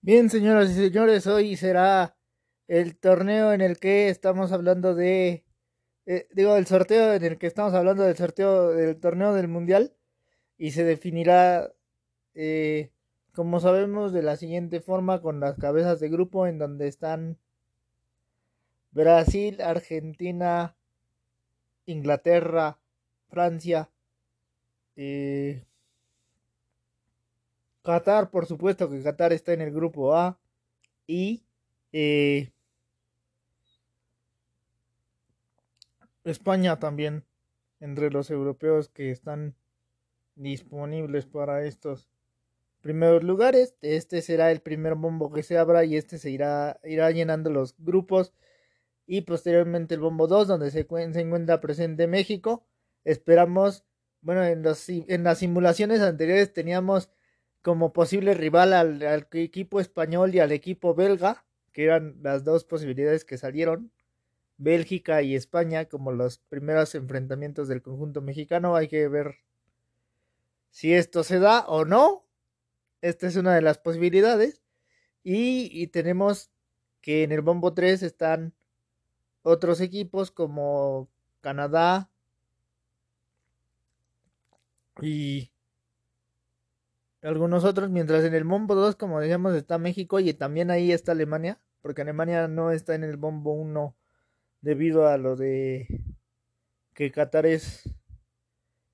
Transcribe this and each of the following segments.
Bien, señoras y señores, hoy será el torneo en el que estamos hablando de, eh, digo, el sorteo en el que estamos hablando del sorteo del torneo del mundial y se definirá, eh, como sabemos, de la siguiente forma con las cabezas de grupo en donde están Brasil, Argentina, Inglaterra, Francia, eh, Qatar, por supuesto que Qatar está en el grupo A. Y eh, España también, entre los europeos que están disponibles para estos primeros lugares. Este será el primer bombo que se abra y este se irá, irá llenando los grupos. Y posteriormente el bombo 2, donde se, se encuentra presente México. Esperamos, bueno, en, los, en las simulaciones anteriores teníamos como posible rival al, equipo español y al equipo belga, que eran las dos posibilidades que salieron. Bélgica y España como los primeros enfrentamientos del conjunto mexicano. Hay que ver si esto se da o no. Esta es una de las posibilidades. Y, y tenemos que en el bombo 3 están otros equipos como Canadá y algunos otros, mientras en el bombo 2, como decíamos, está México y también ahí está Alemania, porque Alemania no está en el bombo 1 debido a lo de que Qatar es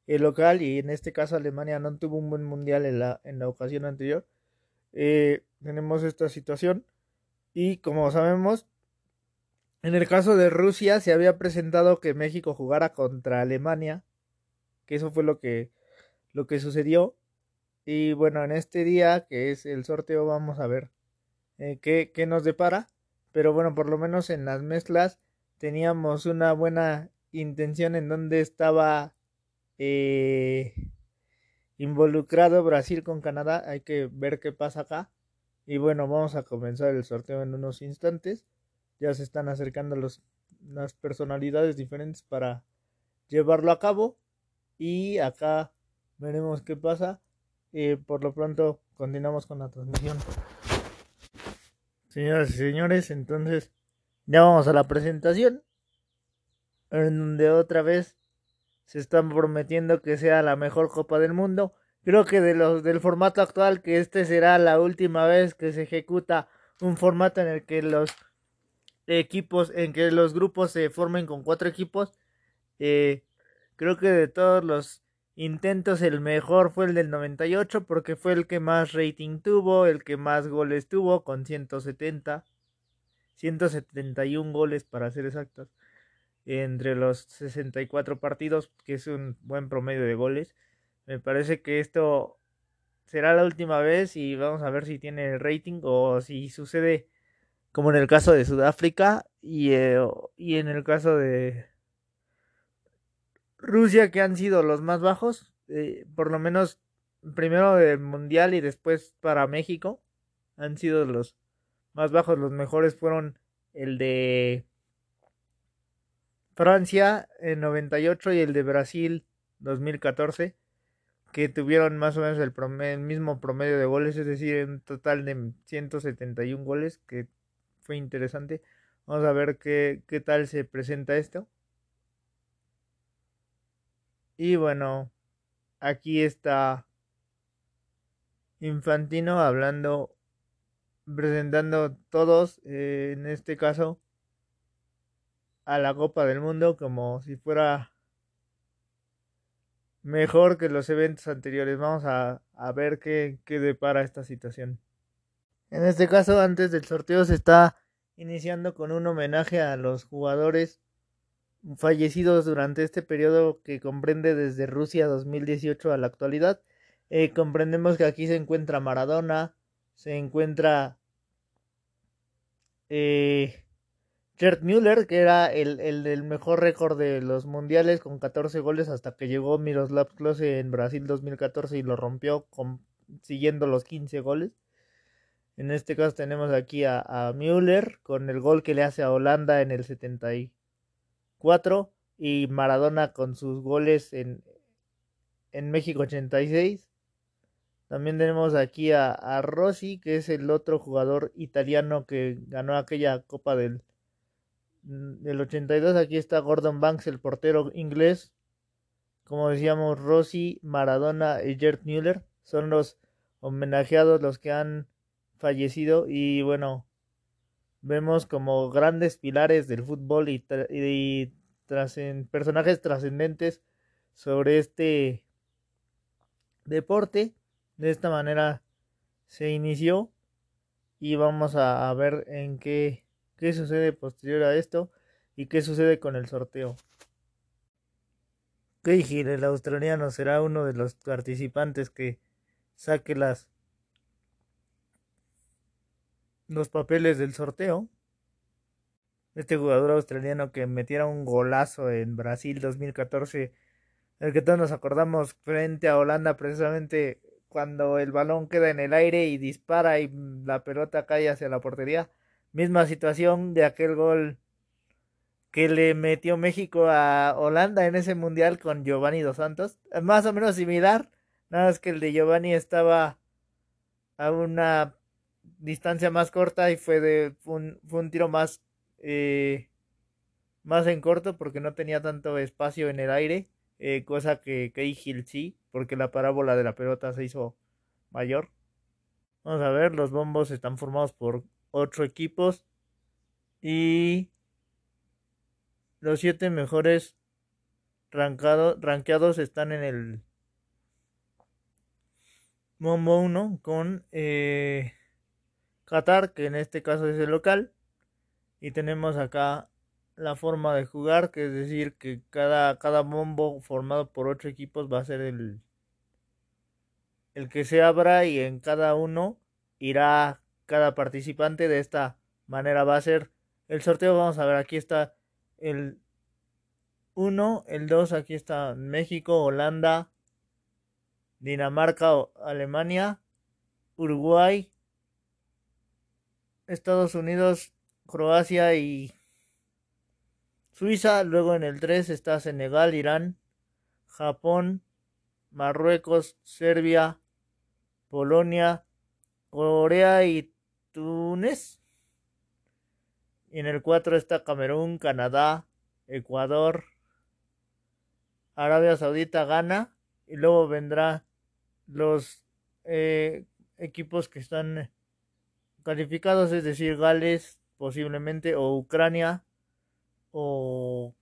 el local y en este caso Alemania no tuvo un buen mundial en la, en la ocasión anterior. Eh, tenemos esta situación y como sabemos, en el caso de Rusia se había presentado que México jugara contra Alemania, que eso fue lo que, lo que sucedió y bueno, en este día, que es el sorteo, vamos a ver eh, qué, qué, nos depara. Pero bueno, por lo menos en las mezclas teníamos una buena intención en donde estaba eh, involucrado Brasil con Canadá. Hay que ver qué pasa acá. Y bueno, vamos a comenzar el sorteo en unos instantes. Ya se están acercando los, las personalidades diferentes para llevarlo a cabo. Y acá veremos qué pasa. Y por lo pronto continuamos con la transmisión. Señoras y señores, entonces ya vamos a la presentación. En donde otra vez se están prometiendo que sea la mejor Copa del Mundo. Creo que de los del formato actual, que este será la última vez que se ejecuta un formato en el que los equipos, en que los grupos se formen con cuatro equipos. Eh, creo que de todos los intentos el mejor fue el del 98 porque fue el que más rating tuvo, el que más goles tuvo con 170, 171 goles para ser exactos, entre los 64 partidos, que es un buen promedio de goles. Me parece que esto será la última vez y vamos a ver si tiene rating o si sucede como en el caso de Sudáfrica y, eh, y en el caso de Rusia, que han sido los más bajos, eh, por lo menos primero del Mundial y después para México, han sido los más bajos. Los mejores fueron el de Francia en 98 y el de Brasil 2014, que tuvieron más o menos el, el mismo promedio de goles, es decir, un total de 171 goles, que fue interesante. Vamos a ver qué, qué tal se presenta esto. Y bueno, aquí está Infantino hablando, presentando todos, eh, en este caso, a la Copa del Mundo como si fuera mejor que los eventos anteriores. Vamos a, a ver qué, qué depara esta situación. En este caso, antes del sorteo se está iniciando con un homenaje a los jugadores fallecidos durante este periodo que comprende desde Rusia 2018 a la actualidad. Eh, comprendemos que aquí se encuentra Maradona, se encuentra eh, Gerd Müller, que era el, el, mejor récord de los mundiales con 14 goles hasta que llegó Miroslav Klose en Brasil 2014 y lo rompió siguiendo los 15 goles. En este caso tenemos aquí a, a Müller con el gol que le hace a Holanda en el 70 y Maradona con sus goles en, en México 86. También tenemos aquí a, Rossi, que es el otro jugador italiano que ganó aquella Copa del, del 82. Aquí está Gordon Banks, el portero inglés. Como decíamos, Rossi, Maradona y Gerd Müller son los homenajeados, los que han fallecido. Y bueno, vemos como grandes pilares del fútbol y, personajes trascendentes sobre este deporte. De esta manera se inició y vamos a, ver en qué, qué sucede posterior a esto y qué sucede con el sorteo. Cahill, el australiano, será uno de los participantes que saque las los papeles del sorteo. Este jugador australiano que metiera un golazo en Brasil 2014, el que todos nos acordamos frente a Holanda precisamente cuando el balón queda en el aire y dispara y la pelota cae hacia la portería. Misma situación de aquel gol que le metió México a Holanda en ese mundial con Giovanni Dos Santos. Más o menos similar, nada más que el de Giovanni estaba a una distancia más corta y fue de un, fue un tiro más eh, más en corto porque no tenía tanto espacio en el aire, eh, cosa que Cahill sí, porque la parábola de la pelota se hizo mayor. Vamos a ver, los bombos están formados por ocho equipos y los siete mejores rankeados están en el bombo 1 con eh, Qatar, que en este caso es el local. Y tenemos acá la forma de jugar, que es decir, que cada, cada bombo formado por ocho equipos va a ser el, el que se abra y en cada uno irá cada participante. De esta manera va a ser el sorteo. Vamos a ver, aquí está el 1, el 2, aquí está México, Holanda, Dinamarca, Alemania, Uruguay, Estados Unidos, Croacia y Suiza. Luego en el 3 está Senegal, Irán, Japón, Marruecos, Serbia, Polonia, Corea y Túnez. Y en el 4 está Camerún, Canadá, Ecuador, Arabia Saudita, Ghana. Y luego vendrá los eh, equipos que están calificados, es decir, Gales posiblemente o Ucrania o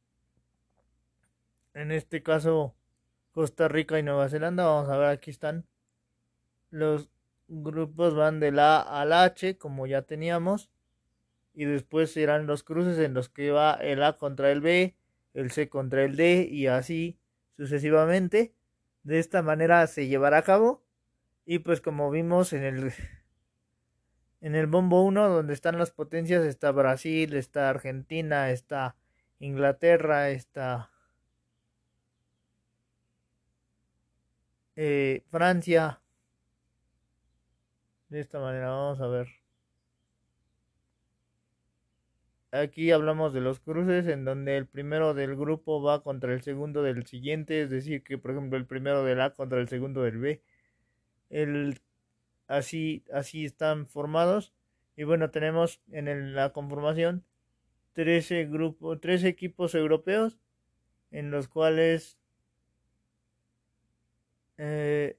en este caso Costa Rica y Nueva Zelanda. Vamos a ver, aquí están los grupos van de la A al H como ya teníamos y después serán los cruces en los que va el A contra el B, el C contra el D y así sucesivamente. De esta manera se llevará a cabo y pues como vimos en el en el bombo 1, donde están las potencias, está Brasil, está Argentina, está Inglaterra, está eh, Francia. De esta manera, vamos a ver. Aquí hablamos de los cruces en donde el primero del grupo va contra el segundo del siguiente, es decir, que por ejemplo el primero del A contra el segundo del B. El así, así están formados. Y bueno, tenemos en la conformación 13 grupos, 13 equipos europeos en los cuales eh,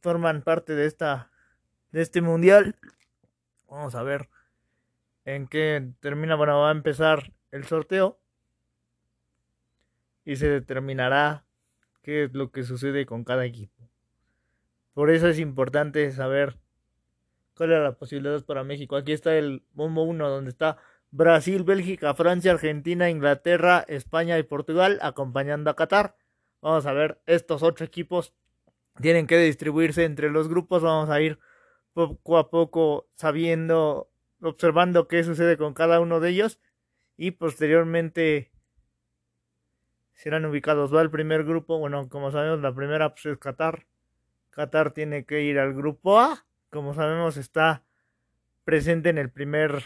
forman parte de esta de este mundial. Vamos a ver en qué termina. Bueno, va a empezar el sorteo y se determinará qué es lo que sucede con cada equipo. Por eso es importante saber cuál es la posibilidad para México. Aquí está el bombo 1, donde está Brasil, Bélgica, Francia, Argentina, Inglaterra, España y Portugal acompañando a Qatar. Vamos a ver, estos ocho equipos tienen que distribuirse entre los grupos. Vamos a ir poco a poco sabiendo, observando qué sucede con cada uno de ellos. Y posteriormente serán ubicados. Va el primer grupo. Bueno, como sabemos, la primera pues, es Qatar. Qatar tiene que ir al grupo A. Como sabemos, está presente en el primer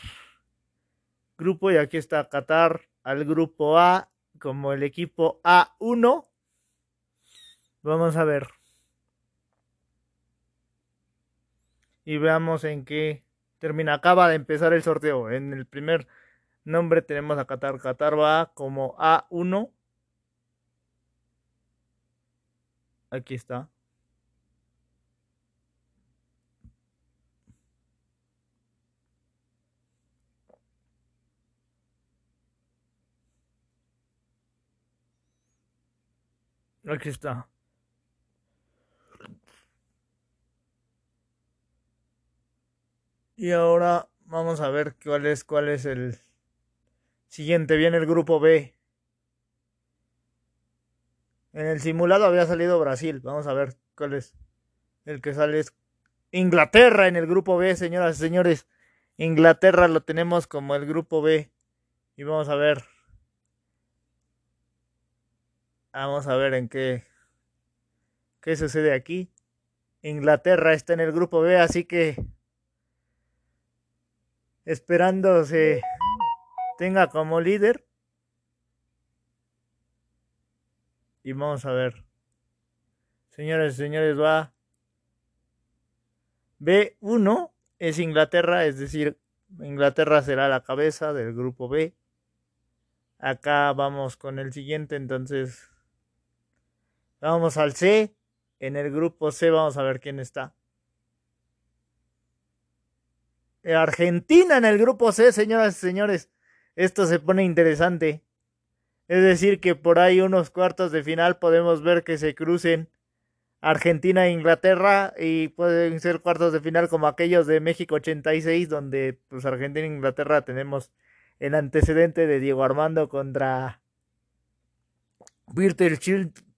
grupo y aquí está Qatar al grupo A como el equipo A1. Vamos a ver. y veamos en qué termina. Acaba de empezar el sorteo. En el primer nombre tenemos a Qatar. Qatar va como A1. Aquí está. Aquí está. Y ahora vamos a ver cuál es, cuál es el siguiente. Viene el grupo B. En el simulado había salido Brasil. Vamos a ver cuál es. El que sale es Inglaterra en el grupo B, señoras y señores. Inglaterra lo tenemos como el grupo B. Y vamos a ver. Vamos a ver en qué. ¿Qué sucede aquí? Inglaterra está en el grupo B, así que esperando se tenga como líder. Y vamos a ver. Señores y señores, va. B1 es Inglaterra, es decir, Inglaterra será la cabeza del grupo B. Acá vamos con el siguiente, entonces. Vamos al C. En el grupo C vamos a ver quién está. Argentina en el grupo C, señoras y señores. Esto se pone interesante. Es decir, que por ahí unos cuartos de final podemos ver que se crucen Argentina e Inglaterra y pueden ser cuartos de final como aquellos de México 86 donde pues Argentina e Inglaterra tenemos el antecedente de Diego Armando contra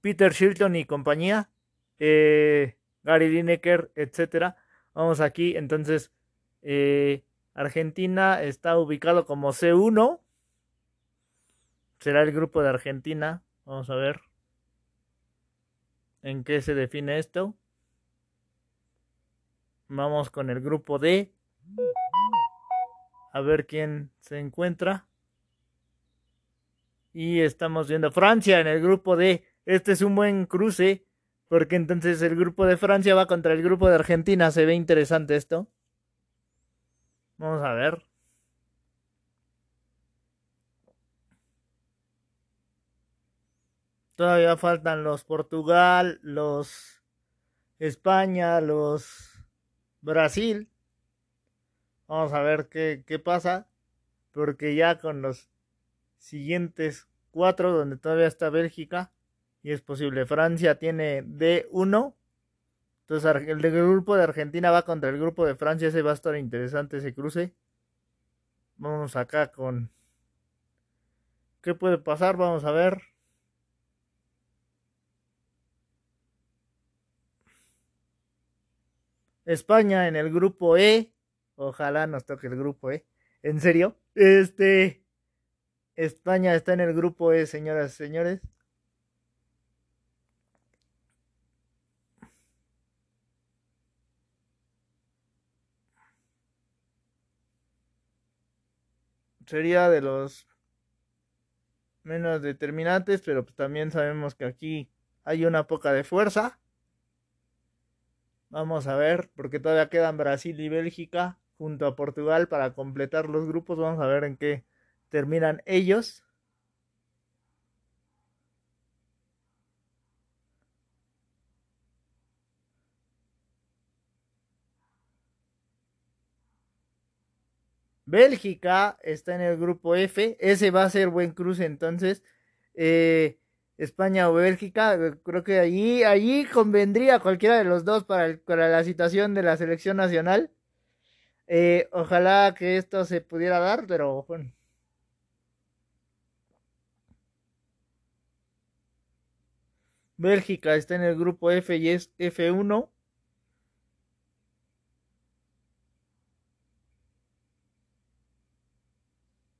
Peter, Shilton y compañía, eh, Gary Lineker, etcétera. Vamos aquí, entonces eh, Argentina está ubicado como C1. Será el grupo de Argentina. Vamos a ver en qué se define esto. Vamos con el grupo D. A ver quién se encuentra. Y estamos viendo Francia en el grupo D. Este es un buen cruce. Porque entonces el grupo de Francia va contra el grupo de Argentina. Se ve interesante esto. Vamos a ver. Todavía faltan los Portugal, los España, los Brasil. Vamos a ver qué, qué pasa. Porque ya con los siguientes cuatro, donde todavía está Bélgica, y es posible. Francia tiene D1 entonces el grupo de Argentina va contra el grupo de Francia. Ese va a estar interesante ese cruce. Vamos acá con... ¿Qué puede pasar? Vamos a ver. España en el grupo E. Ojalá nos toque el grupo E. ¿En serio? Este... España está en el grupo E, señoras y señores. Sería de los menos determinantes, pero pues también sabemos que aquí hay una poca de fuerza. Vamos a ver, porque todavía quedan Brasil y Bélgica junto a Portugal para completar los grupos. Vamos a ver en qué terminan ellos. Bélgica está en el grupo F. Ese va a ser buen cruce entonces. Eh, España o Bélgica, creo que allí, allí convendría cualquiera de los dos para, para la situación de la selección nacional. Eh, ojalá que esto se pudiera dar, pero bueno. Bélgica está en el grupo F y es F1.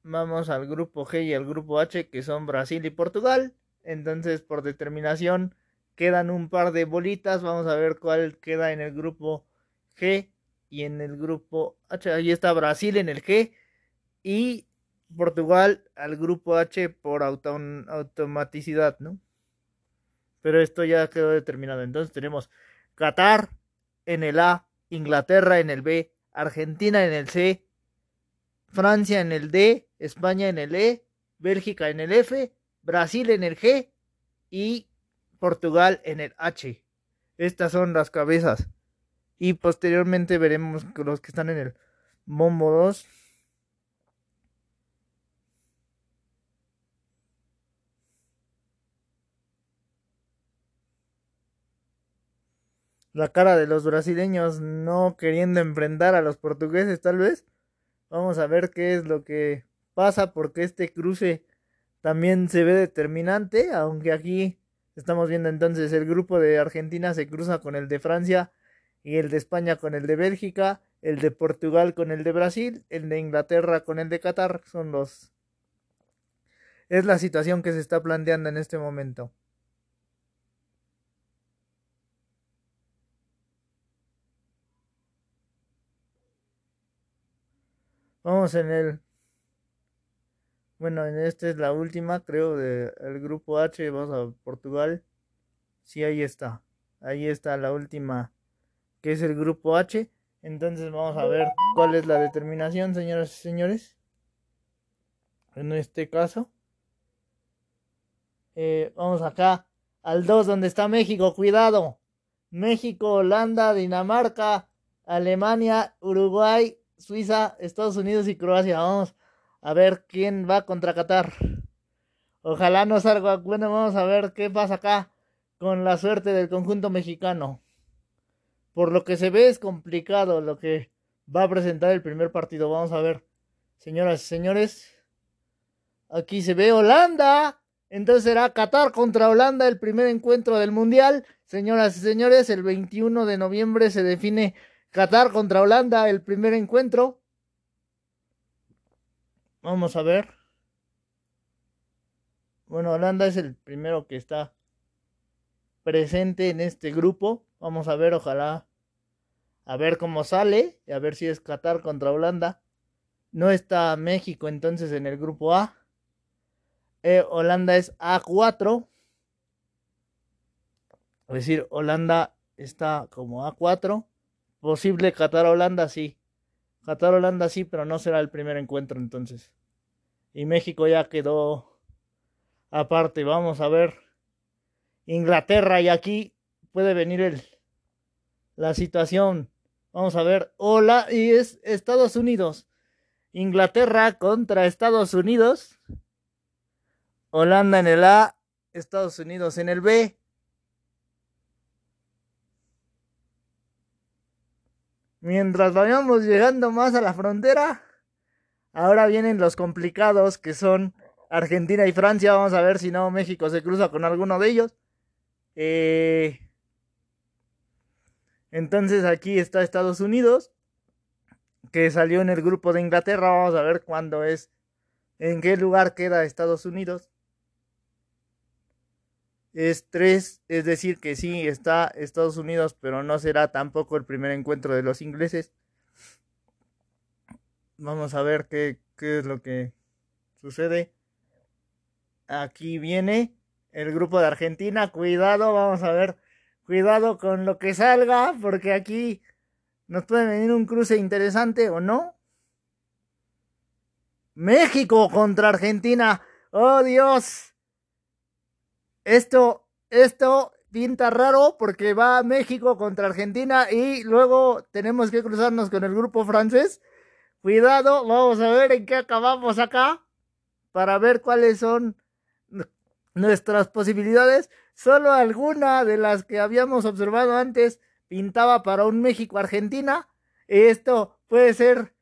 Vamos al grupo G y al grupo H, que son Brasil y Portugal. Entonces, por determinación, quedan un par de bolitas. Vamos a ver cuál queda en el grupo G y en el grupo H. Ahí está Brasil en el G y Portugal al grupo H por automaticidad, ¿no? Pero esto ya quedó determinado. Entonces tenemos Qatar en el A, Inglaterra en el B, Argentina en el C, Francia en el D, España en el E, Bélgica en el F, Brasil en el G y Portugal en el H. Estas son las cabezas. Y posteriormente veremos los que están en el bombo 2. La cara de los brasileños no queriendo enfrentar a los portugueses tal vez. Vamos a ver qué es lo que pasa porque este cruce también se ve determinante, aunque aquí estamos viendo entonces el grupo de Argentina se cruza con el de Francia y el de España con el de Bélgica, el de Portugal con el de Brasil, el de Inglaterra con el de Qatar, son los... Es la situación que se está planteando en este momento. Vamos en el... Bueno, en esta es la última, creo, del grupo H. Vamos a Portugal. Sí, ahí está. Ahí está la última, que es el grupo H. Entonces vamos a ver cuál es la determinación, señoras y señores. En este caso. Eh, vamos acá al 2, donde está México. Cuidado. México, Holanda, Dinamarca, Alemania, Uruguay, Suiza, Estados Unidos y Croacia. Vamos a ver quién va contra Qatar. Ojalá no salga bueno. Vamos a ver qué pasa acá con la suerte del conjunto mexicano. Por lo que se ve es complicado lo que va a presentar el primer partido. Vamos a ver, señoras y señores. Aquí se ve Holanda. Entonces será Qatar contra Holanda el primer encuentro del Mundial. Señoras y señores, el 21 de noviembre se define Qatar contra Holanda, el primer encuentro. Vamos a ver. Bueno, Holanda es el primero que está presente en este grupo. Vamos a ver, ojalá. A ver cómo sale. Y a ver si es Qatar contra Holanda. No está México entonces en el grupo A. Eh, Holanda es A4. Es decir, Holanda está como A4. Posible Qatar-Holanda, sí. Qatar-Holanda, sí, pero no será el primer encuentro entonces. Y México ya quedó aparte. Vamos a ver. Inglaterra y aquí puede venir el, la situación. Vamos a ver. Hola, y es Estados Unidos. Inglaterra contra Estados Unidos. Holanda en el A, Estados Unidos en el B. Mientras vayamos llegando más a la frontera, ahora vienen los complicados que son Argentina y Francia. Vamos a ver si no México se cruza con alguno de ellos. Eh, entonces aquí está Estados Unidos, que salió en el grupo de Inglaterra. Vamos a ver cuándo es, en qué lugar queda Estados Unidos es tres, es decir, que sí está Estados Unidos, pero no será tampoco el primer encuentro de los ingleses. Vamos a ver qué, qué es lo que sucede. Aquí viene el grupo de Argentina. Cuidado, vamos a ver. Cuidado con lo que salga, porque aquí nos puede venir un cruce interesante o no. México contra Argentina. Oh Dios. Esto, esto pinta raro porque va México contra Argentina y luego tenemos que cruzarnos con el grupo francés. Cuidado, vamos a ver en qué acabamos acá para ver cuáles son nuestras posibilidades. Solo alguna de las que habíamos observado antes pintaba para un México-Argentina. Esto puede ser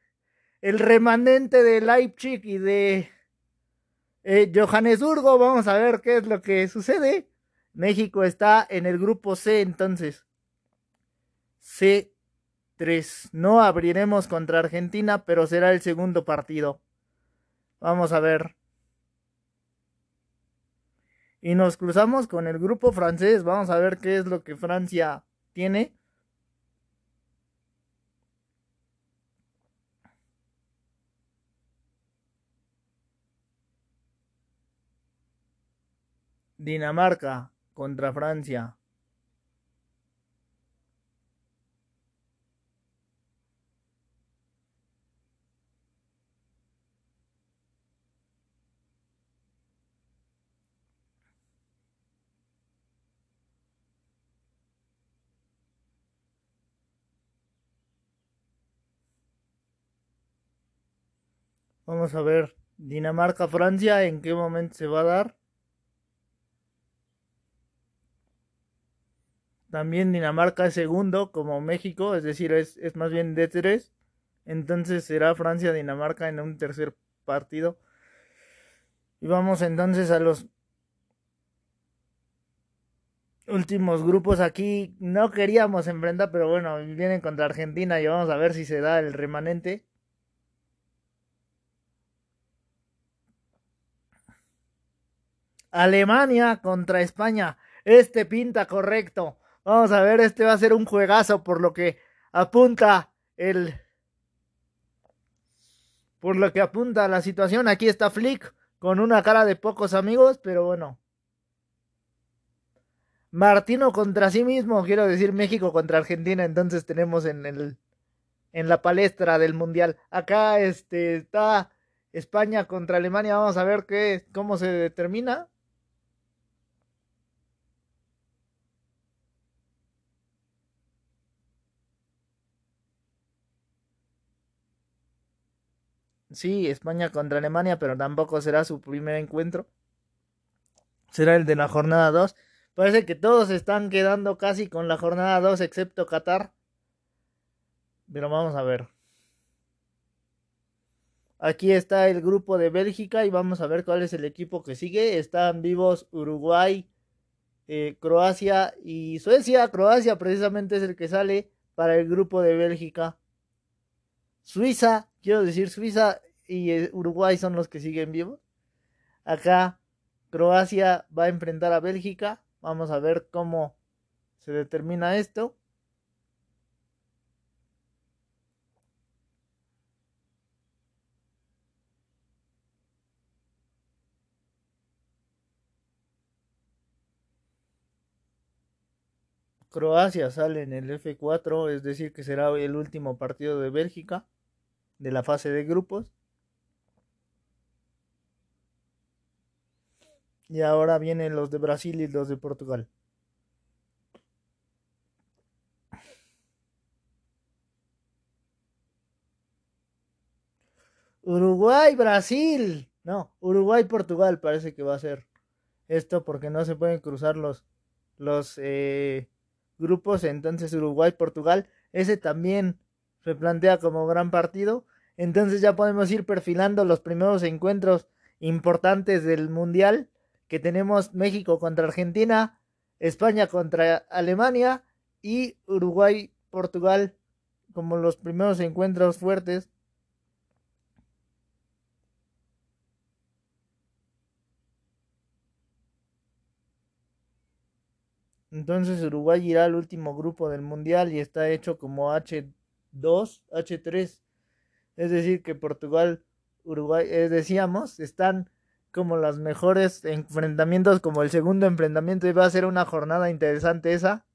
el remanente de Leipzig y de eh, Johannesburgo, vamos a ver qué es lo que sucede. México está en el grupo C, entonces. C3. No abriremos contra Argentina, pero será el segundo partido. Vamos a ver. Y nos cruzamos con el grupo francés. Vamos a ver qué es lo que Francia tiene. Dinamarca contra Francia. Vamos a ver Dinamarca-Francia, en qué momento se va a dar. También Dinamarca es segundo, como México, es decir, es, es más bien de tres. Entonces será Francia-Dinamarca en un tercer partido. Y vamos entonces a los últimos grupos aquí. No queríamos enfrentar, pero bueno, vienen contra Argentina y vamos a ver si se da el remanente. Alemania contra España. Este pinta correcto. Vamos a ver, este va a ser un juegazo por lo que apunta el... Por lo que apunta la situación. Aquí está Flick con una cara de pocos amigos, pero bueno. Martino contra sí mismo, quiero decir México contra Argentina, entonces tenemos en el en la palestra del mundial. Acá este está España contra Alemania, vamos a ver qué cómo se determina. Sí, España contra Alemania, pero tampoco será su primer encuentro. Será el de la jornada 2. Parece que todos están quedando casi con la jornada 2, excepto Qatar. Pero vamos a ver. Aquí está el grupo de Bélgica y vamos a ver cuál es el equipo que sigue. Están vivos Uruguay, eh, Croacia y Suecia. Croacia precisamente es el que sale para el grupo de Bélgica. Suiza, quiero decir Suiza y eh, Uruguay son los que siguen vivos. Acá Croacia va a enfrentar a Bélgica. Vamos a ver cómo se determina esto. Croacia sale en el F4, es decir, que será el último partido de Bélgica de la fase de grupos. Y ahora vienen los de Brasil y los de Portugal. Uruguay, Brasil. No, Uruguay, Portugal parece que va a ser esto porque no se pueden cruzar los, los eh, grupos. Entonces Uruguay, Portugal. Ese también se plantea como gran partido. Entonces ya podemos ir perfilando los primeros encuentros importantes del Mundial, que tenemos México contra Argentina, España contra Alemania y Uruguay-Portugal como los primeros encuentros fuertes. Entonces Uruguay irá al último grupo del Mundial y está hecho como H2, H3 es decir, que Portugal, Uruguay, eh, decíamos, están como los mejores enfrentamientos, como el segundo enfrentamiento, y va a ser una jornada interesante esa.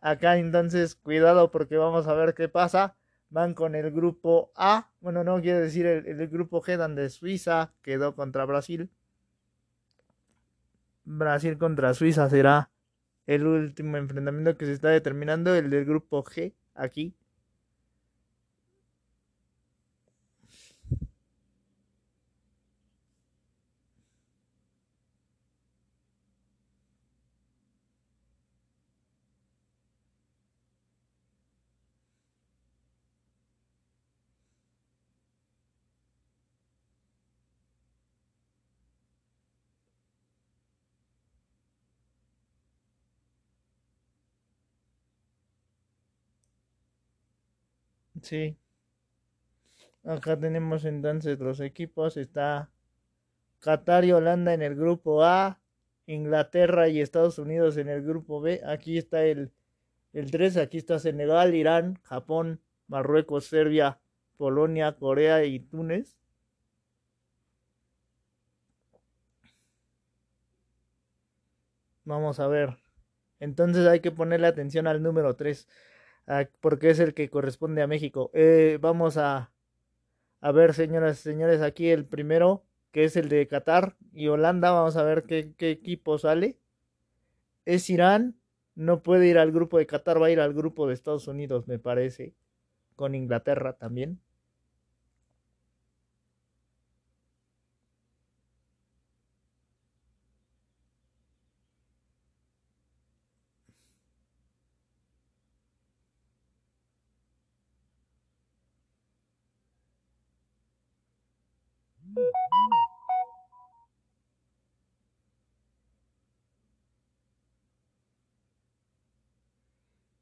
Acá entonces, cuidado porque vamos a ver qué pasa. Van con el grupo A, bueno, no quiero decir el, el grupo G, donde Suiza quedó contra Brasil. Brasil contra Suiza será el último enfrentamiento que se está determinando, el del grupo G, aquí. Sí. Acá tenemos entonces los equipos. Está Qatar y Holanda en el grupo A. Inglaterra y Estados Unidos en el grupo B. Aquí está el, el 3. Aquí está Senegal, Irán, Japón, Marruecos, Serbia, Polonia, Corea y Túnez. Vamos a ver. Entonces hay que ponerle atención al número 3 porque es el que corresponde a México. Eh, vamos a, a ver, señoras y señores, aquí el primero, que es el de Qatar y Holanda. Vamos a ver qué, qué equipo sale. Es Irán. No puede ir al grupo de Qatar, va a ir al grupo de Estados Unidos, me parece. Con Inglaterra también.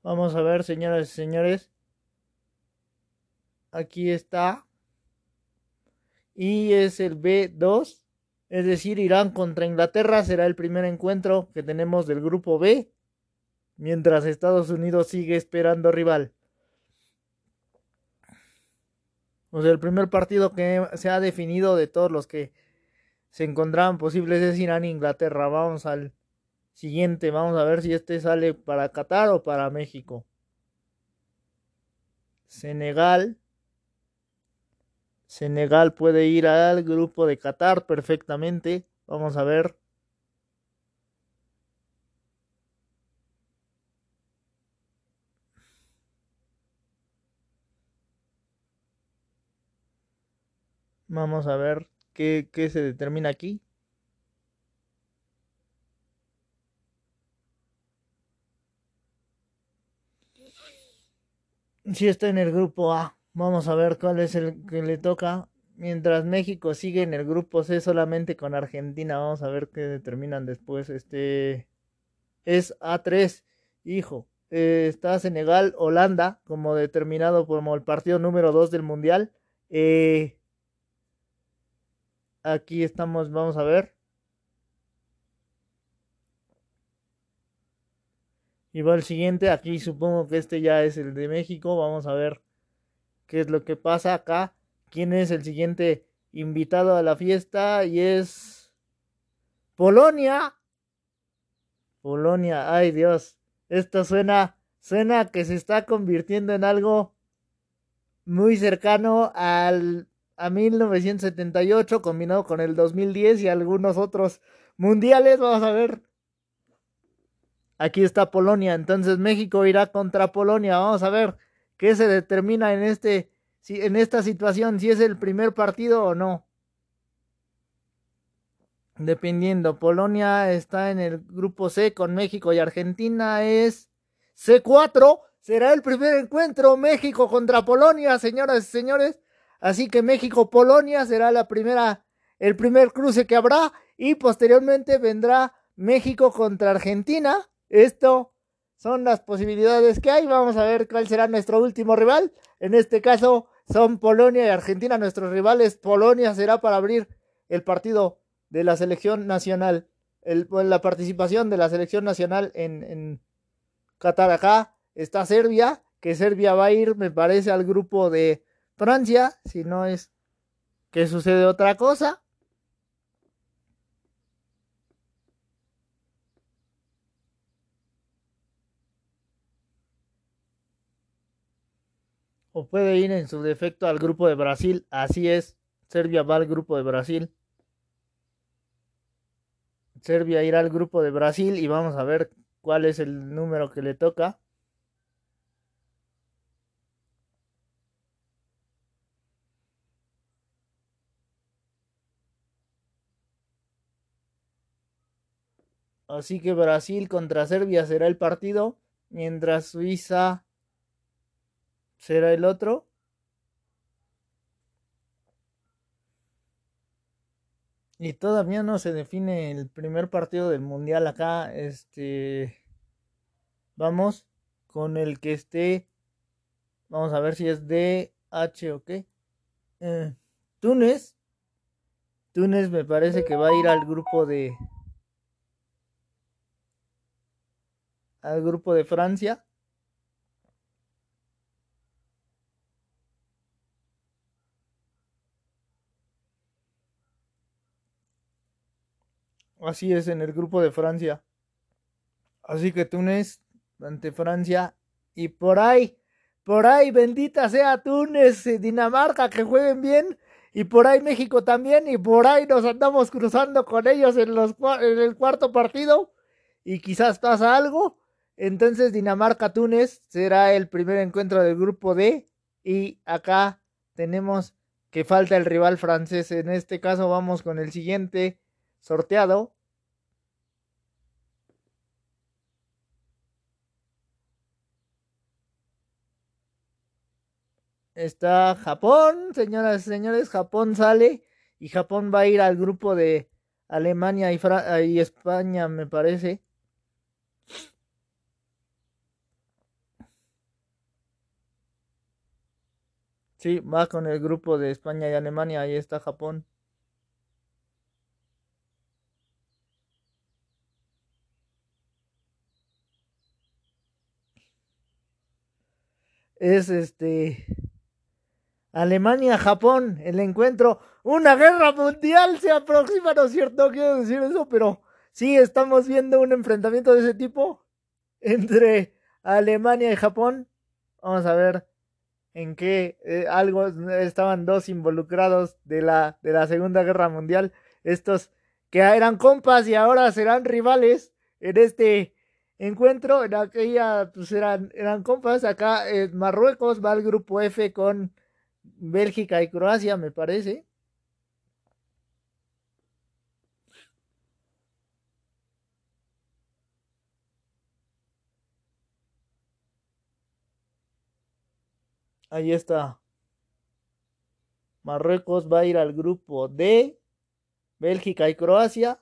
Vamos a ver, señoras y señores. Aquí está. Y es el B2. Es decir, Irán contra Inglaterra será el primer encuentro que tenemos del grupo B. Mientras Estados Unidos sigue esperando rival. O sea, el primer partido que se ha definido de todos los que se encontraban posibles es Irán-Inglaterra. Vamos al siguiente. Vamos a ver si este sale para Qatar o para México. Senegal. Senegal puede ir al grupo de Qatar perfectamente. Vamos a ver. Vamos a ver qué, qué se determina aquí. Si está en el grupo A, vamos a ver cuál es el que le toca. Mientras México sigue en el grupo C solamente con Argentina, vamos a ver qué determinan después. Este es A3, hijo. Eh, está Senegal, Holanda, como determinado como el partido número 2 del Mundial. Eh, Aquí estamos, vamos a ver. Y va el siguiente, aquí supongo que este ya es el de México. Vamos a ver qué es lo que pasa acá. ¿Quién es el siguiente invitado a la fiesta? Y es Polonia. Polonia, ay Dios. Esto suena, suena que se está convirtiendo en algo muy cercano al a 1978 combinado con el 2010 y algunos otros mundiales. Vamos a ver. Aquí está Polonia. Entonces México irá contra Polonia. Vamos a ver qué se determina en este en esta situación si es el primer partido o no. Dependiendo, Polonia está en el grupo C con México y Argentina es C4. Será el primer encuentro México contra Polonia, señoras y señores. Así que México-Polonia será la primera, el primer cruce que habrá y posteriormente vendrá México contra Argentina. Esto son las posibilidades que hay. Vamos a ver cuál será nuestro último rival. En este caso son Polonia y Argentina nuestros rivales. Polonia será para abrir el partido de la selección nacional. El, la participación de la selección nacional en, en Qatar acá está Serbia, que Serbia va a ir, me parece, al grupo de Francia, si no es que sucede otra cosa. O puede ir en su defecto al grupo de Brasil. Así es. Serbia va al grupo de Brasil. Serbia irá al grupo de Brasil y vamos a ver cuál es el número que le toca. Así que Brasil contra Serbia será el partido, mientras Suiza será el otro. Y todavía no se define el primer partido del mundial acá. Este. Vamos con el que esté. Vamos a ver si es D, H o qué. Eh, Túnez. Túnez me parece que va a ir al grupo de, al grupo de Francia. Así es, en el grupo de Francia. Así que Túnez ante Francia. Y por ahí, por ahí, bendita sea Túnez, y Dinamarca, que jueguen bien. Y por ahí México también. Y por ahí nos andamos cruzando con ellos en, los, en el cuarto partido. Y quizás pasa algo. Entonces Dinamarca-Túnez será el primer encuentro del grupo D y acá tenemos que falta el rival francés. En este caso vamos con el siguiente sorteado. está Japón, señoras y señores, Japón sale y Japón va a ir al grupo de Alemania y, y España, me parece. Sí, va con el grupo de España y Alemania, ahí está Japón. Es este Alemania, Japón, el encuentro, una guerra mundial se aproxima, ¿no es cierto? quiero decir eso, pero sí estamos viendo un enfrentamiento de ese tipo entre Alemania y Japón. Vamos a ver en qué eh, algo estaban dos involucrados de la, de la Segunda Guerra Mundial. Estos que eran compas y ahora serán rivales en este encuentro. En aquella pues eran, eran compas. Acá en Marruecos va el grupo F con Bélgica y Croacia, me parece. Ahí está. Marruecos va a ir al grupo D, Bélgica y Croacia.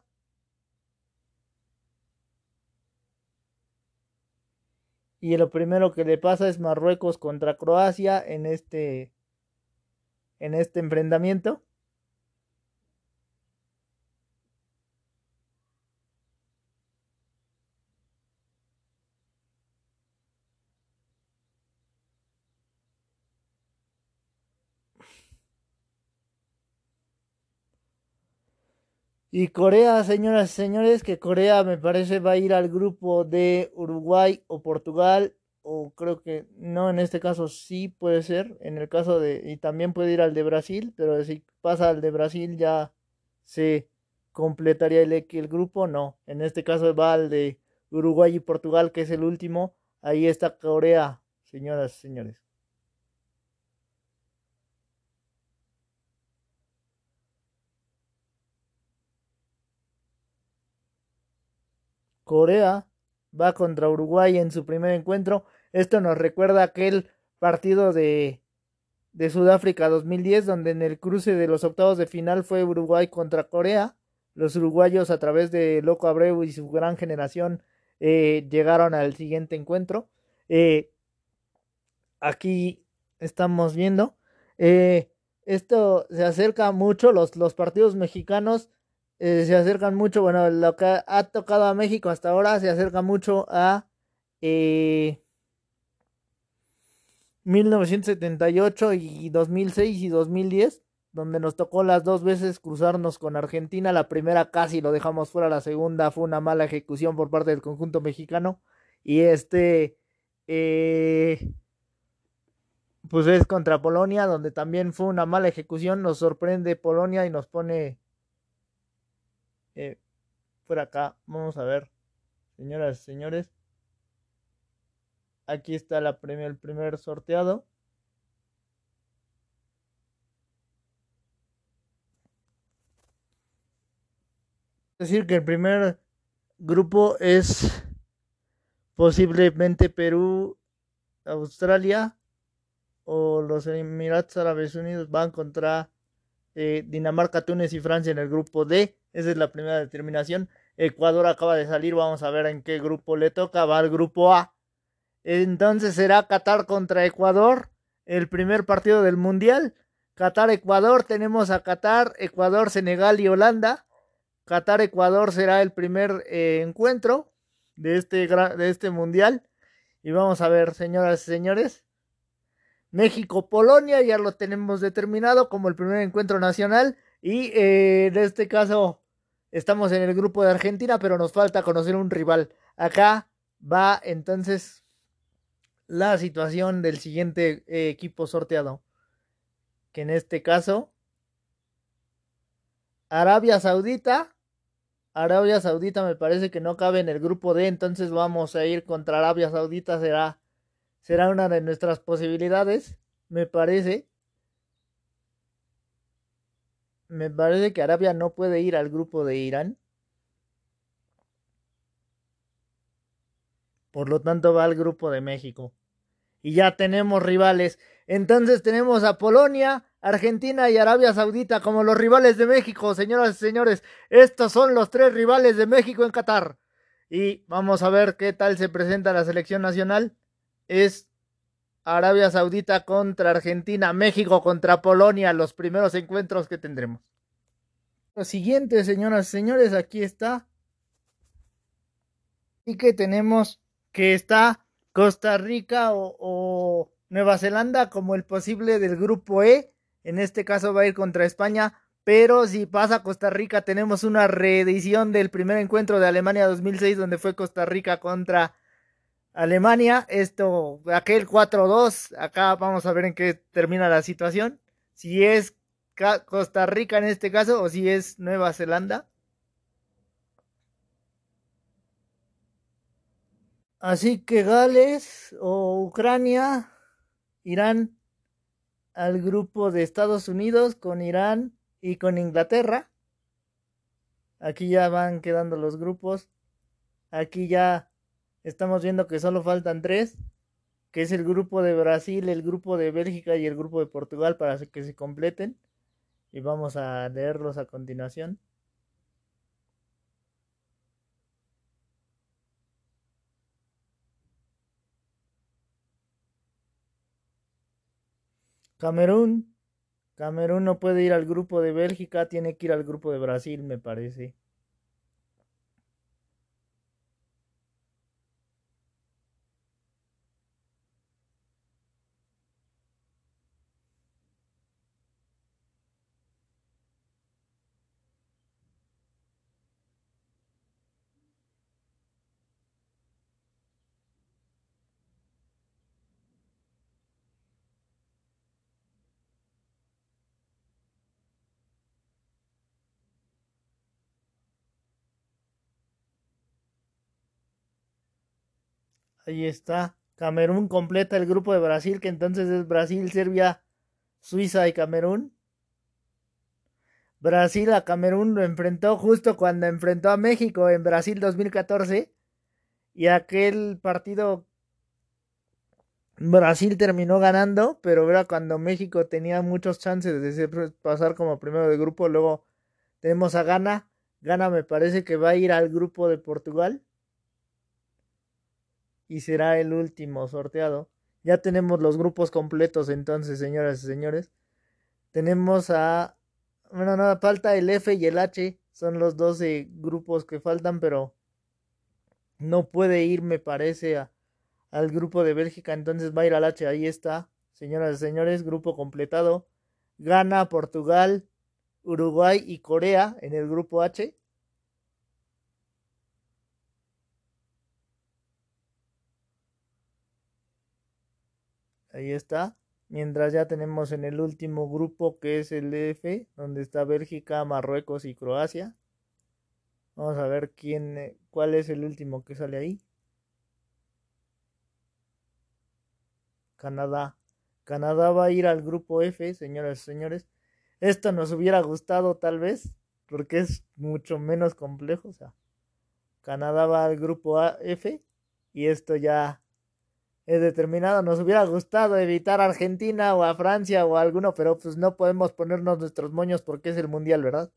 Y lo primero que le pasa es Marruecos contra Croacia en este en este enfrentamiento. Y Corea, señoras y señores, que Corea me parece va a ir al grupo de Uruguay o Portugal o creo que no, en este caso sí puede ser, en el caso de, y también puede ir al de Brasil, pero si pasa al de Brasil ya se completaría el, el grupo, no, en este caso va al de Uruguay y Portugal, que es el último, ahí está Corea, señoras y señores. Corea va contra Uruguay en su primer encuentro. Esto nos recuerda aquel partido de, de Sudáfrica 2010, donde en el cruce de los octavos de final fue Uruguay contra Corea. Los uruguayos a través de Loco Abreu y su gran generación eh, llegaron al siguiente encuentro. Eh, aquí estamos viendo. Eh, esto se acerca mucho, los, los partidos mexicanos eh, se acercan mucho, bueno, lo que ha tocado a México hasta ahora se acerca mucho a 1978 eh, y 2006 y 2010, donde nos tocó las dos veces cruzarnos con Argentina. La primera casi lo dejamos fuera, la segunda fue una mala ejecución por parte del conjunto mexicano. Y este, eh, pues es contra Polonia, donde también fue una mala ejecución. Nos sorprende Polonia y nos pone eh, por acá, vamos a ver, señoras y señores. Aquí está la el primer sorteado. Es decir, que el primer grupo es posiblemente Perú, Australia o los Emiratos Árabes Unidos van contra eh, Dinamarca, Túnez y Francia en el grupo D. Esa es la primera determinación. Ecuador acaba de salir, vamos a ver en qué grupo le toca. Va al grupo A. Entonces será Qatar contra Ecuador, el primer partido del Mundial. Qatar-Ecuador, tenemos a Qatar, Ecuador, Senegal y Holanda. Qatar-Ecuador será el primer eh, encuentro de este, de este Mundial. Y vamos a ver, señoras y señores, México-Polonia ya lo tenemos determinado como el primer encuentro nacional y eh, en este caso estamos en el grupo de Argentina, pero nos falta conocer un rival. Acá va entonces la situación del siguiente eh, equipo sorteado, que en este caso Arabia Saudita. Arabia Saudita me parece que no cabe en el grupo D, entonces vamos a ir contra Arabia Saudita, será será una de nuestras posibilidades, me parece. Me parece que Arabia no puede ir al grupo de Irán. Por lo tanto va al grupo de México. Y ya tenemos rivales. Entonces tenemos a Polonia, Argentina y Arabia Saudita como los rivales de México, señoras y señores. Estos son los tres rivales de México en Qatar. Y vamos a ver qué tal se presenta la selección nacional es Arabia Saudita contra Argentina, México contra Polonia, los primeros encuentros que tendremos. Lo siguiente, señoras y señores, aquí está. Y que tenemos que está Costa Rica o, Nueva Zelanda como el posible del grupo E. En este caso va a ir contra España. Pero si pasa Costa Rica, tenemos una reedición del primer encuentro de Alemania 2006, donde fue Costa Rica contra Alemania. Esto, aquel 4-2. Acá vamos a ver en qué termina la situación. Si es Costa Rica en este caso o si es Nueva Zelanda. Así que Gales o Ucrania irán al grupo de Estados Unidos con Irán y con Inglaterra. Aquí ya van quedando los grupos. Aquí ya estamos viendo que solo faltan tres, que es el grupo de Brasil, el grupo de Bélgica y el grupo de Portugal para que se completen. Y vamos a leerlos a continuación. Camerún. Camerún no puede ir al grupo de Bélgica, tiene que ir al grupo de Brasil, me parece. Ahí está. Camerún completa el grupo de Brasil, que entonces es Brasil, Serbia, Suiza y Camerún. Brasil a Camerún lo enfrentó justo cuando enfrentó a México en Brasil 2014. Y aquel partido Brasil terminó ganando, pero era cuando México tenía muchos chances de pasar como primero de grupo. Luego tenemos a Ghana. Ghana me parece que va a ir al grupo de Portugal y será el último sorteado. Ya tenemos los grupos completos entonces, señoras y señores. Tenemos a... Bueno, nada, falta el F y el H. Son los 12 grupos que faltan, pero no puede ir, me parece, al grupo de Bélgica. Entonces va a ir al H. Ahí está, señoras y señores, grupo completado. Gana Portugal, Uruguay y Corea en el grupo H. Ahí está. Mientras ya tenemos en el último grupo que es el F, donde está Bélgica, Marruecos y Croacia. Vamos a ver quién, eh, cuál es el último que sale ahí. Canadá. Canadá va a ir al grupo F, señoras y señores. Esto nos hubiera gustado tal vez, porque es mucho menos complejo. O sea, Canadá va al grupo F y esto ya es determinado. Nos hubiera gustado evitar a Argentina o a Francia o a alguno, pero pues no podemos ponernos nuestros moños porque es el mundial, ¿verdad?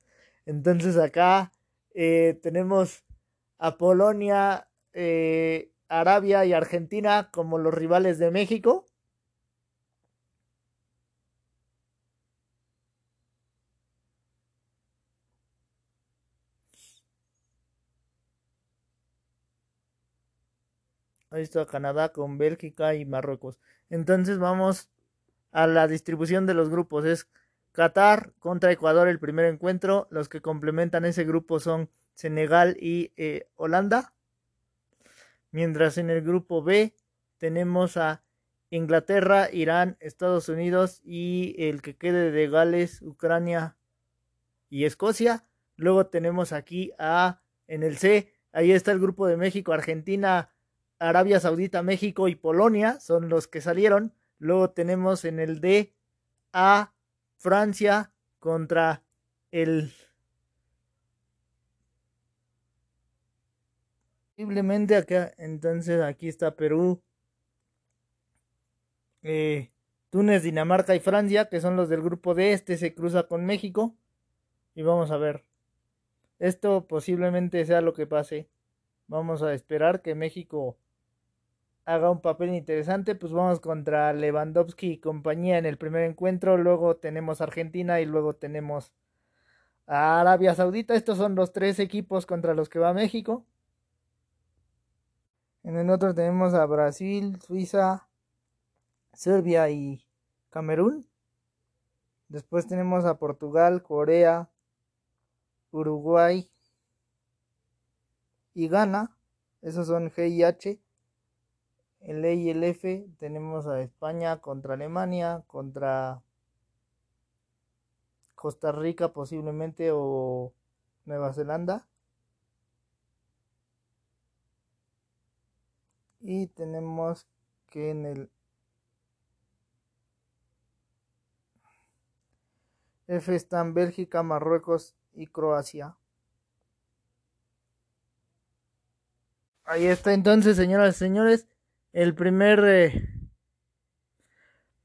Entonces acá eh, tenemos a Polonia, eh, Arabia y Argentina como los rivales de México. Ahí está Canadá con Bélgica y Marruecos. Entonces vamos a la distribución de los grupos. Es Qatar contra Ecuador el primer encuentro. Los que complementan ese grupo son Senegal y eh, Holanda. Mientras en el grupo B tenemos a Inglaterra, Irán, Estados Unidos y el que quede de Gales, Ucrania y Escocia. Luego tenemos aquí a en el C, ahí está el grupo de México, Argentina, Arabia Saudita, México y Polonia son los que salieron. Luego tenemos en el D a Francia contra el Posiblemente acá, entonces aquí está Perú, eh, Túnez, Dinamarca y Francia, que son los del grupo D. Este se cruza con México. Y vamos a ver. Esto posiblemente sea lo que pase. Vamos a esperar que México haga un papel interesante, pues vamos contra Lewandowski y compañía en el primer encuentro, luego tenemos Argentina y luego tenemos a Arabia Saudita. Estos son los tres equipos contra los que va México. En el otro tenemos a Brasil, Suiza, Serbia y Camerún. Después tenemos a Portugal, Corea, Uruguay y Ghana. Esos son G y H. En E y el F tenemos a España contra Alemania, contra Costa Rica posiblemente o Nueva Zelanda. Y tenemos que en el F están Bélgica, Marruecos y Croacia. Ahí está entonces, señoras y señores, el primer eh,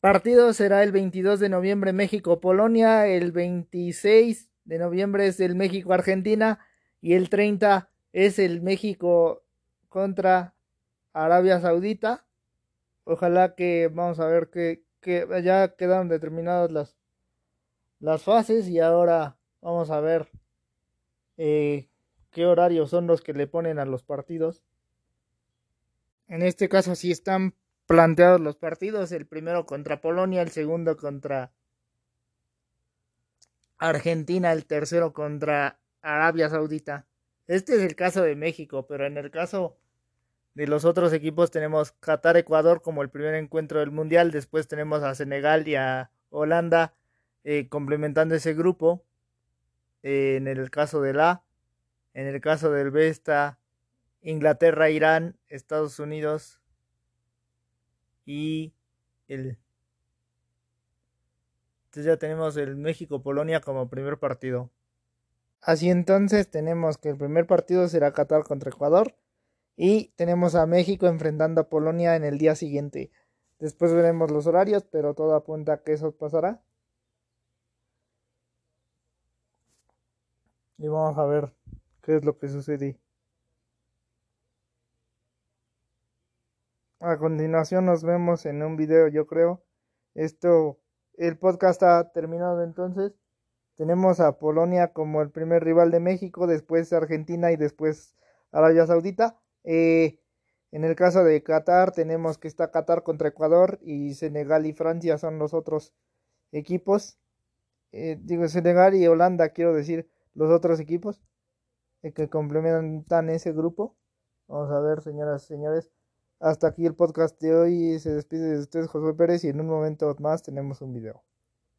partido será el 22 de noviembre México-Polonia, el 26 de noviembre es el México-Argentina y el 30 es el México contra Arabia Saudita. Ojalá que vamos a ver que, que ya quedaron determinadas las, las fases y ahora vamos a ver eh, qué horarios son los que le ponen a los partidos. En este caso sí están planteados los partidos, el primero contra Polonia, el segundo contra Argentina, el tercero contra Arabia Saudita. Este es el caso de México, pero en el caso de los otros equipos tenemos Qatar, Ecuador como el primer encuentro del Mundial, después tenemos a Senegal y a Holanda eh, complementando ese grupo. Eh, en el caso del A, en el caso del B está Inglaterra, Irán, Estados Unidos y el... Entonces ya tenemos el México-Polonia como primer partido. Así entonces tenemos que el primer partido será Qatar contra Ecuador y tenemos a México enfrentando a Polonia en el día siguiente. Después veremos los horarios, pero todo apunta a que eso pasará. Y vamos a ver qué es lo que sucede. A continuación nos vemos en un video, yo creo. Esto, el podcast ha terminado entonces. Tenemos a Polonia como el primer rival de México, después Argentina y después Arabia Saudita. Eh, en el caso de Qatar tenemos que está Qatar contra Ecuador y Senegal y Francia son los otros equipos. Eh, digo Senegal y Holanda, quiero decir, los otros equipos eh, que complementan ese grupo. Vamos a ver, señoras y señores. Hasta aquí el podcast de hoy. Se despide de ustedes José Pérez y en un momento más tenemos un video.